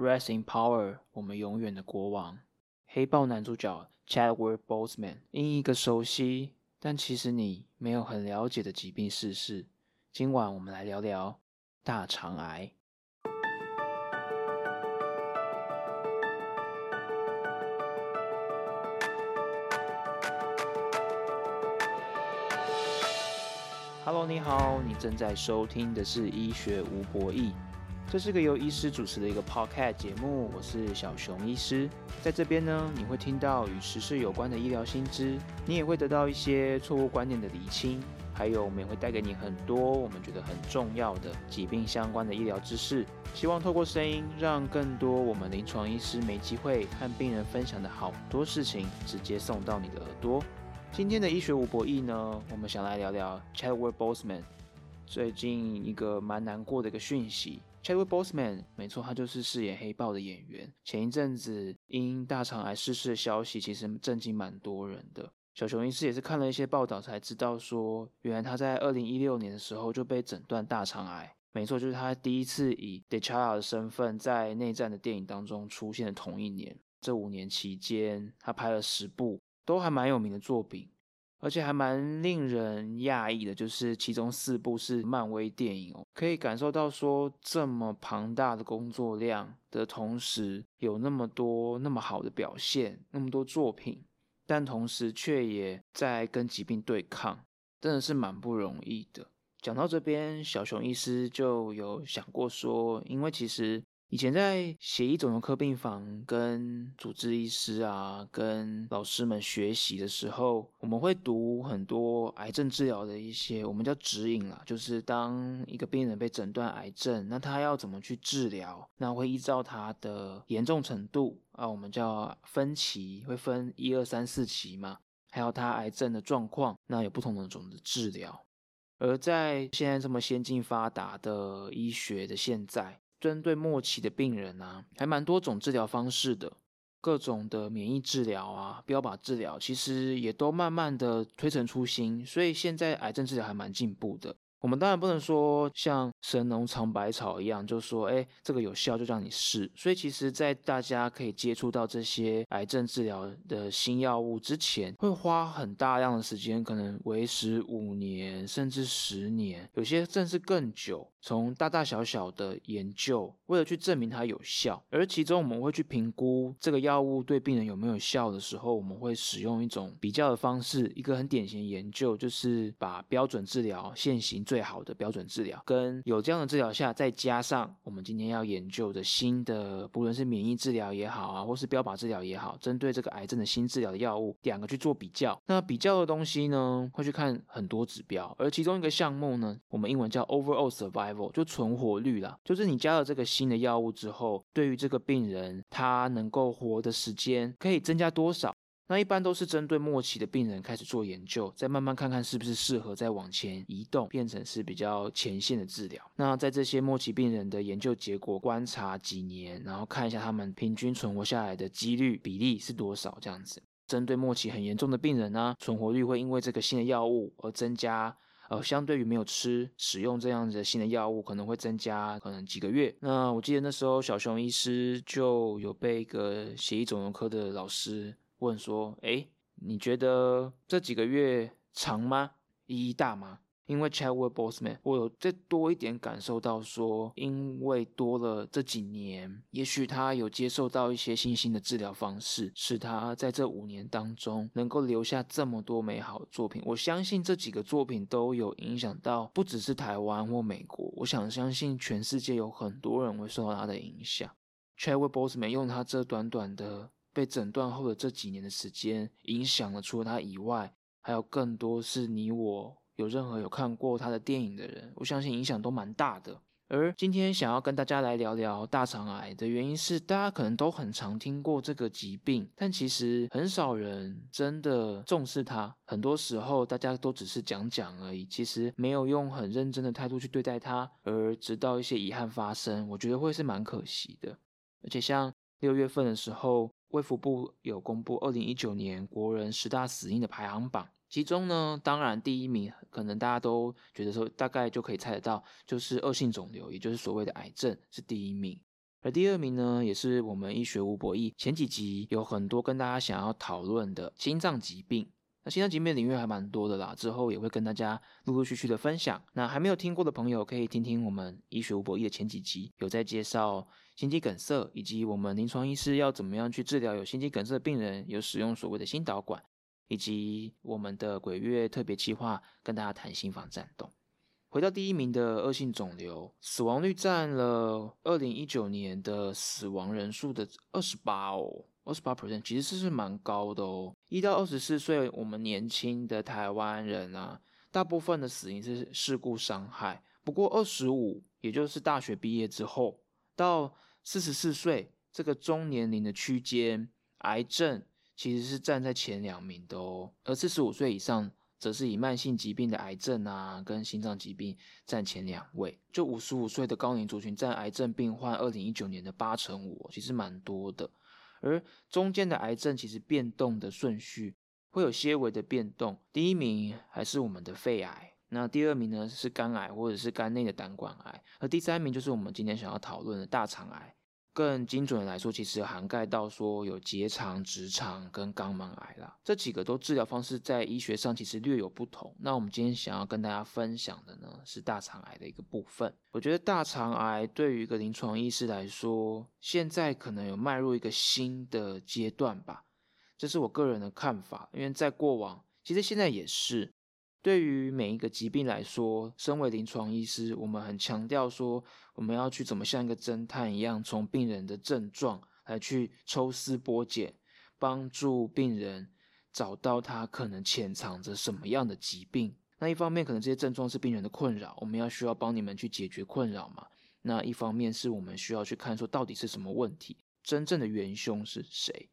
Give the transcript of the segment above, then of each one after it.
Rest in Power，我们永远的国王。黑豹男主角 Chadwick Boseman 因一个熟悉，但其实你没有很了解的疾病逝世。今晚我们来聊聊大肠癌。Hello，你好，你正在收听的是医学无博弈，这是个由医师主持的一个 Podcast 节目，我是小熊医师，在这边呢，你会听到与时事有关的医疗新知，你也会得到一些错误观念的厘清，还有我们也会带给你很多我们觉得很重要的疾病相关的医疗知识，希望透过声音，让更多我们临床医师没机会和病人分享的好多事情，直接送到你的耳朵。今天的医学无博弈呢，我们想来聊聊 Chadwick Boseman 最近一个蛮难过的一个讯息。Chadwick Boseman 没错，他就是饰演黑豹的演员。前一阵子因大肠癌逝世的消息，其实震惊蛮多人的。小熊医师也是看了一些报道才知道，说原来他在二零一六年的时候就被诊断大肠癌。没错，就是他第一次以 T'Challa 的身份在内战的电影当中出现的同一年。这五年期间，他拍了十部。都还蛮有名的作品，而且还蛮令人讶异的，就是其中四部是漫威电影哦，可以感受到说这么庞大的工作量的同时，有那么多那么好的表现，那么多作品，但同时却也在跟疾病对抗，真的是蛮不容易的。讲到这边，小熊医师就有想过说，因为其实。以前在血液肿瘤科病房跟主治医师啊，跟老师们学习的时候，我们会读很多癌症治疗的一些，我们叫指引啦，就是当一个病人被诊断癌症，那他要怎么去治疗？那会依照他的严重程度啊，我们叫分期，会分一二三四期嘛，还有他癌症的状况，那有不同的种的治疗。而在现在这么先进发达的医学的现在。针对末期的病人啊，还蛮多种治疗方式的，各种的免疫治疗啊、标靶治疗，其实也都慢慢的推陈出新，所以现在癌症治疗还蛮进步的。我们当然不能说像神农尝百草一样，就说哎这个有效就让你试。所以其实，在大家可以接触到这些癌症治疗的新药物之前，会花很大量的时间，可能维持五年甚至十年，有些甚至更久。从大大小小的研究，为了去证明它有效，而其中我们会去评估这个药物对病人有没有效的时候，我们会使用一种比较的方式。一个很典型的研究就是把标准治疗现行最好的标准治疗，跟有这样的治疗下，再加上我们今天要研究的新的，不论是免疫治疗也好啊，或是标靶治疗也好，针对这个癌症的新治疗的药物，两个去做比较。那比较的东西呢，会去看很多指标，而其中一个项目呢，我们英文叫 overall survival。就存活率啦，就是你加了这个新的药物之后，对于这个病人他能够活的时间可以增加多少？那一般都是针对末期的病人开始做研究，再慢慢看看是不是适合再往前移动，变成是比较前线的治疗。那在这些末期病人的研究结果观察几年，然后看一下他们平均存活下来的几率比例是多少，这样子。针对末期很严重的病人呢，存活率会因为这个新的药物而增加。呃，相对于没有吃使用这样子的新的药物，可能会增加可能几个月。那我记得那时候小熊医师就有被一个血液肿瘤科的老师问说：“哎，你觉得这几个月长吗？意义大吗？”因为 Chadwick Boseman，我有再多一点感受到说，因为多了这几年，也许他有接受到一些新兴的治疗方式，使他在这五年当中能够留下这么多美好的作品。我相信这几个作品都有影响到，不只是台湾或美国，我想相信全世界有很多人会受到他的影响。Chadwick Boseman 用他这短短的被诊断后的这几年的时间，影响了除了他以外，还有更多是你我。有任何有看过他的电影的人，我相信影响都蛮大的。而今天想要跟大家来聊聊大肠癌的原因是，大家可能都很常听过这个疾病，但其实很少人真的重视它。很多时候大家都只是讲讲而已，其实没有用很认真的态度去对待它，而直到一些遗憾发生，我觉得会是蛮可惜的。而且像六月份的时候，卫福部有公布二零一九年国人十大死因的排行榜。其中呢，当然第一名可能大家都觉得说，大概就可以猜得到，就是恶性肿瘤，也就是所谓的癌症是第一名。而第二名呢，也是我们医学无博弈前几集有很多跟大家想要讨论的心脏疾病。那心脏疾病领域还蛮多的啦，之后也会跟大家陆陆续续的分享。那还没有听过的朋友，可以听听我们医学无博弈的前几集，有在介绍心肌梗塞，以及我们临床医师要怎么样去治疗有心肌梗塞的病人，有使用所谓的心导管，以及我们的鬼月特别计划，跟大家谈心房颤动。回到第一名的恶性肿瘤，死亡率占了二零一九年的死亡人数的二十八哦，二十八 percent 其实是蛮高的哦。一到二十四岁，我们年轻的台湾人啊，大部分的死因是事故伤害。不过二十五，也就是大学毕业之后，到四十四岁这个中年龄的区间，癌症其实是站在前两名的哦。而四十五岁以上。则是以慢性疾病的癌症啊，跟心脏疾病占前两位。就五十五岁的高龄族群占癌症病患二零一九年的八成五，其实蛮多的。而中间的癌症其实变动的顺序会有些微的变动，第一名还是我们的肺癌，那第二名呢是肝癌或者是肝内的胆管癌，而第三名就是我们今天想要讨论的大肠癌。更精准的来说，其实涵盖到说有结肠、直肠跟肛门癌啦，这几个都治疗方式在医学上其实略有不同。那我们今天想要跟大家分享的呢，是大肠癌的一个部分。我觉得大肠癌对于一个临床医师来说，现在可能有迈入一个新的阶段吧，这是我个人的看法。因为在过往，其实现在也是。对于每一个疾病来说，身为临床医师，我们很强调说，我们要去怎么像一个侦探一样，从病人的症状来去抽丝剥茧，帮助病人找到他可能潜藏着什么样的疾病。那一方面，可能这些症状是病人的困扰，我们要需要帮你们去解决困扰嘛。那一方面是我们需要去看说，到底是什么问题，真正的元凶是谁。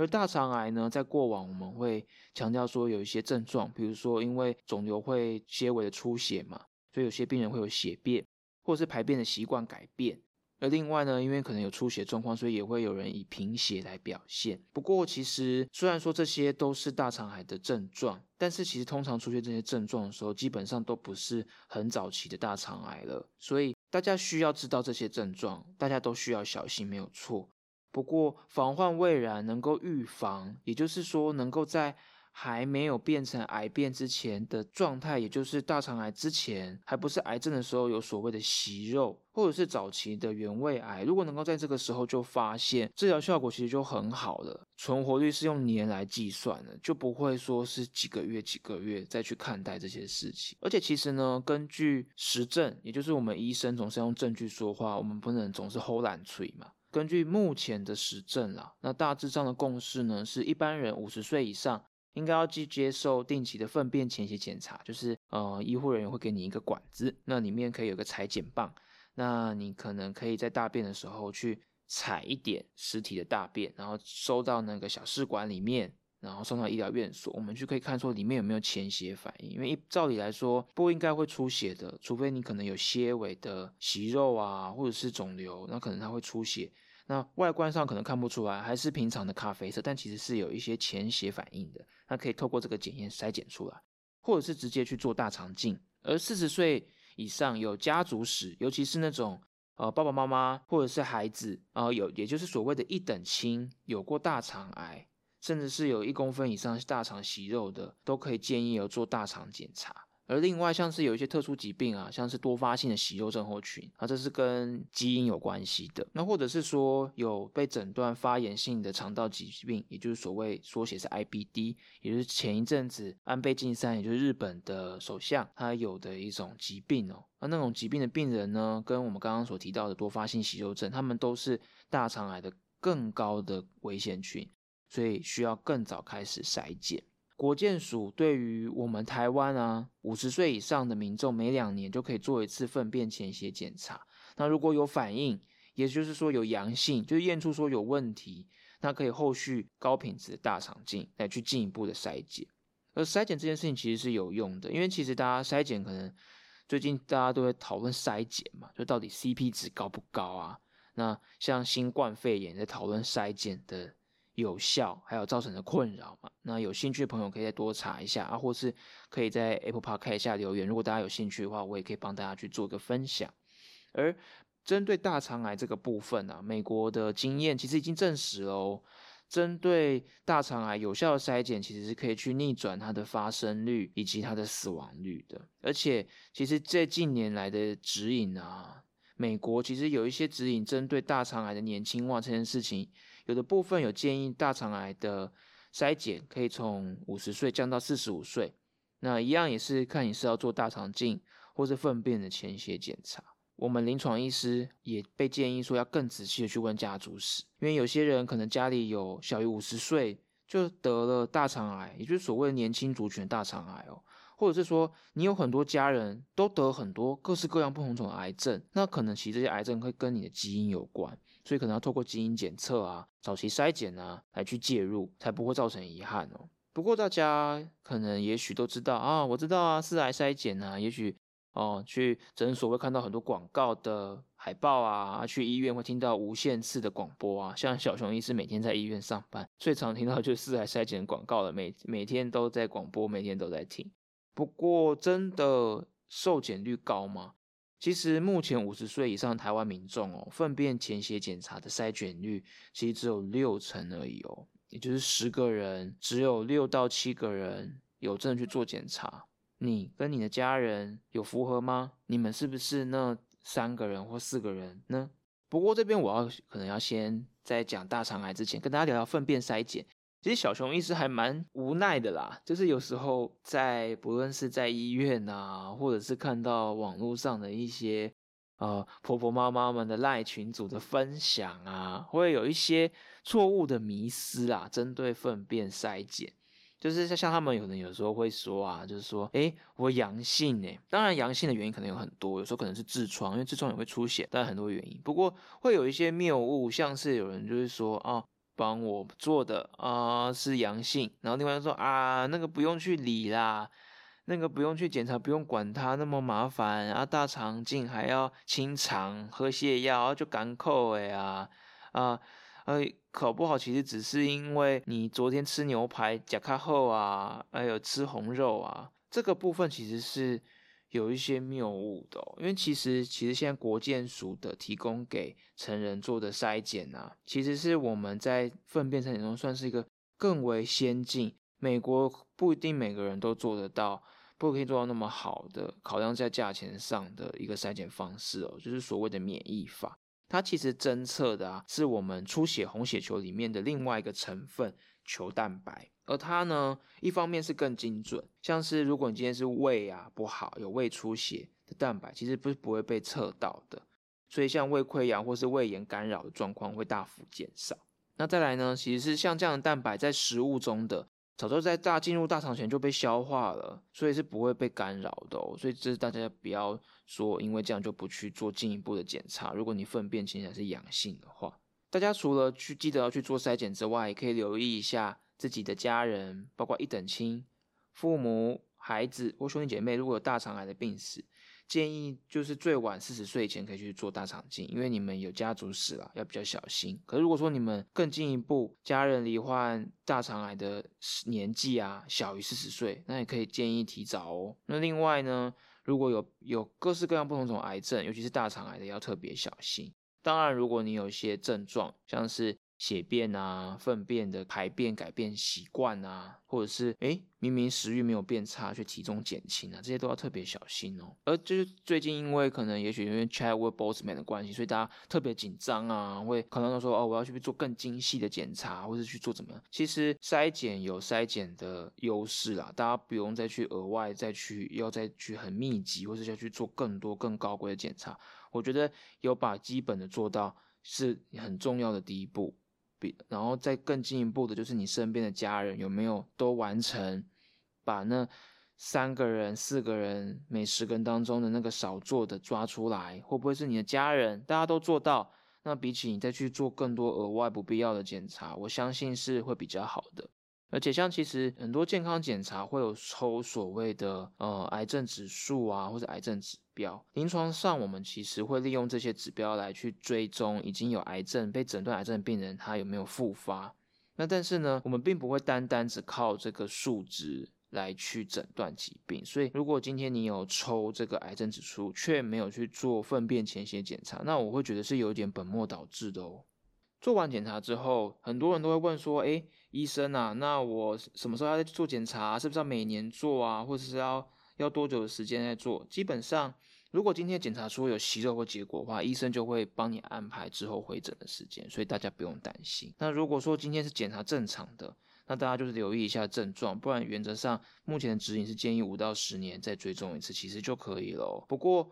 而大肠癌呢，在过往我们会强调说有一些症状，比如说因为肿瘤会些微的出血嘛，所以有些病人会有血便，或者是排便的习惯改变。而另外呢，因为可能有出血状况，所以也会有人以贫血来表现。不过其实虽然说这些都是大肠癌的症状，但是其实通常出现这些症状的时候，基本上都不是很早期的大肠癌了。所以大家需要知道这些症状，大家都需要小心，没有错。不过，防患未然，能够预防，也就是说，能够在还没有变成癌变之前的状态，也就是大肠癌之前还不是癌症的时候，有所谓的息肉，或者是早期的原位癌，如果能够在这个时候就发现，治疗效果其实就很好了，存活率是用年来计算的，就不会说是几个月、几个月再去看待这些事情。而且，其实呢，根据实证，也就是我们医生总是用证据说话，我们不能总是吼懒吹嘛。根据目前的实证啦，那大致上的共识呢，是一般人五十岁以上应该要去接受定期的粪便潜血检查，就是呃医护人员会给你一个管子，那里面可以有个裁剪棒，那你可能可以在大便的时候去采一点实体的大便，然后收到那个小试管里面。然后送到医疗院所，我们就可以看说里面有没有潜血反应。因为一照理来说不应该会出血的，除非你可能有纤维的息肉啊，或者是肿瘤，那可能它会出血。那外观上可能看不出来，还是平常的咖啡色，但其实是有一些潜血反应的。那可以透过这个检验筛检出来，或者是直接去做大肠镜。而四十岁以上有家族史，尤其是那种呃爸爸妈妈或者是孩子啊，有也就是所谓的一等亲有过大肠癌。甚至是有一公分以上大肠息肉的，都可以建议有做大肠检查。而另外像是有一些特殊疾病啊，像是多发性的息肉症候群啊，这是跟基因有关系的。那或者是说有被诊断发炎性的肠道疾病，也就是所谓缩写是 IBD，也就是前一阵子安倍晋三，也就是日本的首相，他有的一种疾病哦。那那种疾病的病人呢，跟我们刚刚所提到的多发性息肉症，他们都是大肠癌的更高的危险群。所以需要更早开始筛检。国健署对于我们台湾啊，五十岁以上的民众，每两年就可以做一次粪便潜血检查。那如果有反应，也就是说有阳性，就验出说有问题，那可以后续高品质的大肠镜来去进一步的筛检。而筛检这件事情其实是有用的，因为其实大家筛检可能最近大家都会讨论筛检嘛，就到底 CP 值高不高啊？那像新冠肺炎在讨论筛检的。有效，还有造成的困扰嘛？那有兴趣的朋友可以再多查一下啊，或是可以在 Apple Park 看一下留言。如果大家有兴趣的话，我也可以帮大家去做个分享。而针对大肠癌这个部分啊，美国的经验其实已经证实了哦。针对大肠癌有效的筛检，其实是可以去逆转它的发生率以及它的死亡率的。而且，其实这近年来的指引啊，美国其实有一些指引，针对大肠癌的年轻化这件事情，有的部分有建议大肠癌的筛检可以从五十岁降到四十五岁。那一样也是看你是要做大肠镜或是粪便的前血检查。我们临床医师也被建议说要更仔细的去问家族史，因为有些人可能家里有小于五十岁就得了大肠癌，也就是所谓的年轻族群大肠癌哦，或者是说你有很多家人都得很多各式各样不同种癌症，那可能其实这些癌症会跟你的基因有关，所以可能要透过基因检测啊、早期筛检啊来去介入，才不会造成遗憾哦。不过大家可能也许都知道啊，我知道啊，四癌筛检啊，也许。哦，去诊所会看到很多广告的海报啊，去医院会听到无限次的广播啊。像小熊医师每天在医院上班，最常听到就是四癌筛检广告了，每每天都在广播，每天都在听。不过，真的受检率高吗？其实目前五十岁以上台湾民众哦，粪便潜血检查的筛检率其实只有六成而已哦，也就是十个人只有六到七个人有真的去做检查。你跟你的家人有符合吗？你们是不是那三个人或四个人呢？不过这边我要可能要先在讲大肠癌之前，跟大家聊聊粪便筛检。其实小熊医师还蛮无奈的啦，就是有时候在不论是在医院啊，或者是看到网络上的一些呃婆婆妈妈们的赖群组的分享啊，会有一些错误的迷思啊，针对粪便筛检。就是像像他们有人有时候会说啊，就是说，哎，我阳性哎，当然阳性的原因可能有很多，有时候可能是痔疮，因为痔疮也会出血，但很多原因。不过会有一些谬误，像是有人就是说啊，帮我做的啊是阳性，然后另外说啊那个不用去理啦，那个不用去检查，不用管它那么麻烦。啊，大肠镜还要清肠喝泻药就赶扣哎啊啊。呃，考不好其实只是因为你昨天吃牛排甲卡后啊，还有吃红肉啊，这个部分其实是有一些谬误的。哦因为其实其实现在国健署的提供给成人做的筛检啊，其实是我们在粪便筛检中算是一个更为先进。美国不一定每个人都做得到，不可以做到那么好的，考量在价钱上的一个筛检方式哦，就是所谓的免疫法。它其实侦测的啊，是我们出血红血球里面的另外一个成分球蛋白，而它呢，一方面是更精准，像是如果你今天是胃啊不好，有胃出血的蛋白，其实不是不会被测到的，所以像胃溃疡或是胃炎干扰的状况会大幅减少。那再来呢，其实是像这样的蛋白在食物中的。早就在大进入大肠前就被消化了，所以是不会被干扰的哦。所以这是大家不要说，因为这样就不去做进一步的检查。如果你粪便起来是阳性的话，大家除了去记得要去做筛检之外，也可以留意一下自己的家人，包括一等亲、父母、孩子或兄弟姐妹，如果有大肠癌的病史。建议就是最晚四十岁前可以去做大肠镜，因为你们有家族史了，要比较小心。可是如果说你们更进一步，家人罹患大肠癌的年纪啊小于四十岁，那也可以建议提早哦。那另外呢，如果有有各式各样不同种癌症，尤其是大肠癌的，要特别小心。当然，如果你有一些症状，像是血便啊、粪便的排便改变习惯啊，或者是诶明明食欲没有变差，却体重减轻啊，这些都要特别小心哦。而就是最近因为可能也许因为 Chadwick Boseman 的关系，所以大家特别紧张啊，会可能说哦我要去做更精细的检查，或者去做怎么样？其实筛检有筛检的优势啦，大家不用再去额外再去要再去很密集，或者要去做更多更高规的检查。我觉得有把基本的做到是很重要的第一步。比然后再更进一步的，就是你身边的家人有没有都完成，把那三个人、四个人每十个人当中的那个少做的抓出来，会不会是你的家人大家都做到？那比起你再去做更多额外不必要的检查，我相信是会比较好的。而且像其实很多健康检查会有抽所谓的呃癌症指数啊，或者癌症指标。临床上我们其实会利用这些指标来去追踪已经有癌症被诊断癌症的病人他有没有复发。那但是呢，我们并不会单单只靠这个数值来去诊断疾病。所以，如果今天你有抽这个癌症指数，却没有去做粪便潜血检查，那我会觉得是有点本末倒置的哦。做完检查之后，很多人都会问说：“诶，医生啊，那我什么时候要再做检查？是不是要每年做啊？或者是要要多久的时间在做？”基本上，如果今天检查出有息肉或结果的话，医生就会帮你安排之后回诊的时间，所以大家不用担心。那如果说今天是检查正常的，那大家就是留意一下症状，不然原则上目前的指引是建议五到十年再追踪一次，其实就可以了。不过，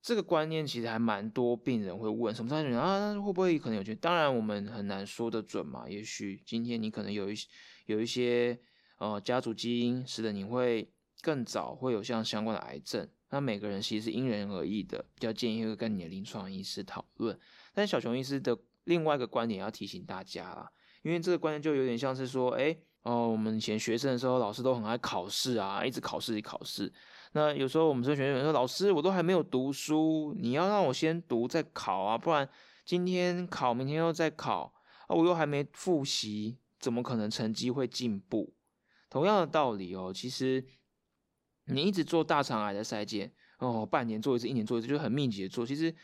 这个观念其实还蛮多病人会问，什么时候人啊？会不会可能有些？当然我们很难说得准嘛。也许今天你可能有一有一些呃家族基因，使得你会更早会有像相关的癌症。那每个人其实是因人而异的，比较建议会跟你的临床医师讨论。但小熊医师的另外一个观点要提醒大家啦，因为这个观念就有点像是说，哎哦，我们以前学生的时候，老师都很爱考试啊，一直考试，考试。那有时候我们这学生说：“老师，我都还没有读书，你要让我先读再考啊，不然今天考，明天又再考啊，我又还没复习，怎么可能成绩会进步？”同样的道理哦，其实你一直做大肠癌的筛检哦，半年做一次，一年做一次，就很密集的做，其实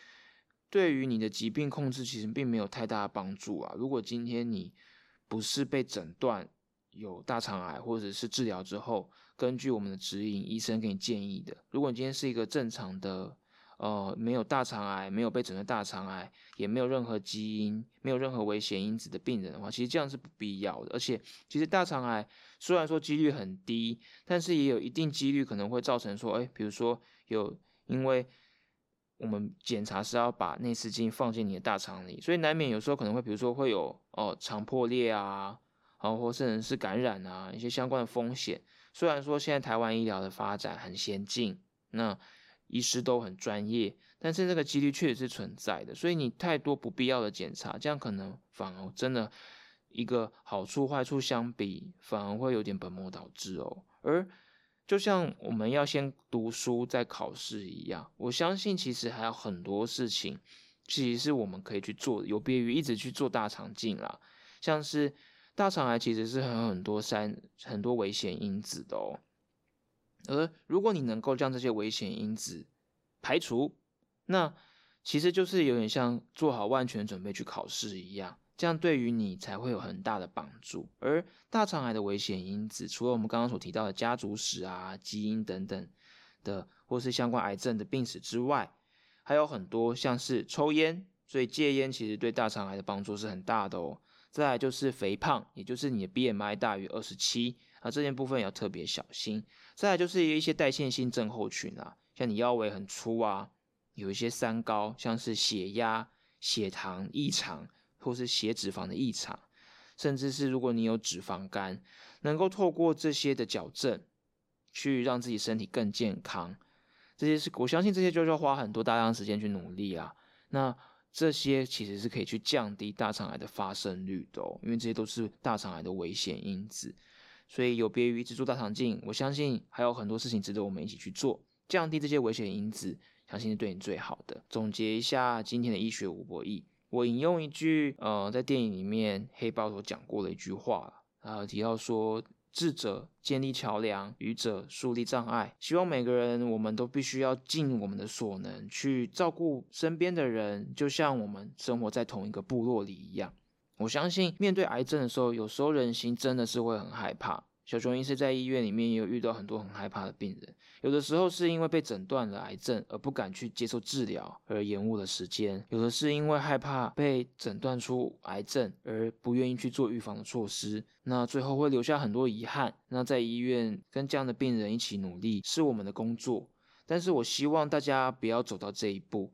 对于你的疾病控制其实并没有太大的帮助啊。如果今天你不是被诊断有大肠癌，或者是治疗之后，根据我们的指引，医生给你建议的。如果你今天是一个正常的，呃，没有大肠癌，没有被诊断大肠癌，也没有任何基因，没有任何危险因子的病人的话，其实这样是不必要的。而且，其实大肠癌虽然说几率很低，但是也有一定几率可能会造成说，哎，比如说有，因为我们检查是要把内视镜放进你的大肠里，所以难免有时候可能会，比如说会有哦肠破裂啊，然后或甚至是感染啊一些相关的风险。虽然说现在台湾医疗的发展很先进，那医师都很专业，但是这个几率确实是存在的。所以你太多不必要的检查，这样可能反而真的一个好处坏处相比，反而会有点本末倒置哦。而就像我们要先读书再考试一样，我相信其实还有很多事情，其实是我们可以去做，有别于一直去做大肠镜啦，像是。大肠癌其实是很很多三很多危险因子的哦，而如果你能够将这些危险因子排除，那其实就是有点像做好万全准备去考试一样，这样对于你才会有很大的帮助。而大肠癌的危险因子，除了我们刚刚所提到的家族史啊、基因等等的，或是相关癌症的病史之外，还有很多像是抽烟，所以戒烟其实对大肠癌的帮助是很大的哦。再来就是肥胖，也就是你的 BMI 大于二十七那，这件部分要特别小心。再来就是一些代谢性症候群啊，像你腰围很粗啊，有一些三高，像是血压、血糖异常，或是血脂肪的异常，甚至是如果你有脂肪肝，能够透过这些的矫正，去让自己身体更健康，这些是我相信这些就是要花很多大量时间去努力啊。那。这些其实是可以去降低大肠癌的发生率的哦，因为这些都是大肠癌的危险因子，所以有别于一直做大肠镜，我相信还有很多事情值得我们一起去做，降低这些危险因子，相信是对你最好的。总结一下今天的医学无博弈，我引用一句呃，在电影里面黑豹所讲过的一句话，啊，提到说。智者建立桥梁，愚者树立障碍。希望每个人，我们都必须要尽我们的所能去照顾身边的人，就像我们生活在同一个部落里一样。我相信，面对癌症的时候，有时候人心真的是会很害怕。小熊医师在医院里面也有遇到很多很害怕的病人，有的时候是因为被诊断了癌症而不敢去接受治疗而延误了时间，有的是因为害怕被诊断出癌症而不愿意去做预防的措施，那最后会留下很多遗憾。那在医院跟这样的病人一起努力是我们的工作，但是我希望大家不要走到这一步。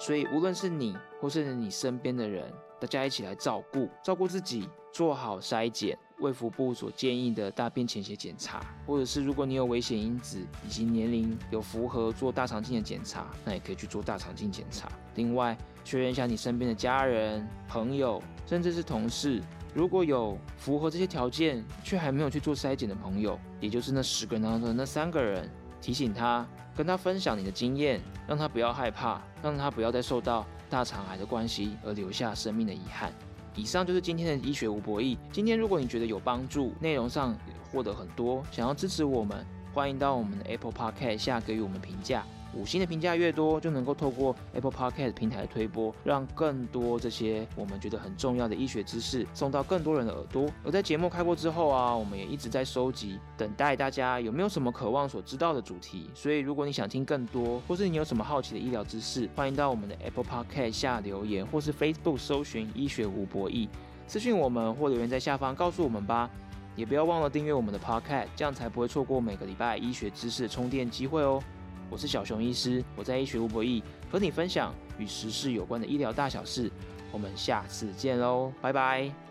所以无论是你或是你身边的人。大家一起来照顾，照顾自己，做好筛检，卫福部所建议的大便潜血检查，或者是如果你有危险因子以及年龄有符合做大肠镜的检查，那也可以去做大肠镜检查。另外，确认一下你身边的家人、朋友，甚至是同事，如果有符合这些条件却还没有去做筛检的朋友，也就是那十个人当中的那三个人，提醒他，跟他分享你的经验，让他不要害怕，让他不要再受到。大肠癌的关系而留下生命的遗憾。以上就是今天的医学无博弈。今天如果你觉得有帮助，内容上获得很多，想要支持我们，欢迎到我们的 Apple Podcast 下给予我们评价。五星的评价越多，就能够透过 Apple Podcast 平台的推播，让更多这些我们觉得很重要的医学知识送到更多人的耳朵。而在节目开播之后啊，我们也一直在收集，等待大家有没有什么渴望所知道的主题。所以，如果你想听更多，或是你有什么好奇的医疗知识，欢迎到我们的 Apple Podcast 下留言，或是 Facebook 搜寻医学无博弈，私讯我们或留言在下方告诉我们吧。也不要忘了订阅我们的 Podcast，这样才不会错过每个礼拜医学知识的充电机会哦。我是小熊医师，我在医学无博弈和你分享与时事有关的医疗大小事。我们下次见喽，拜拜。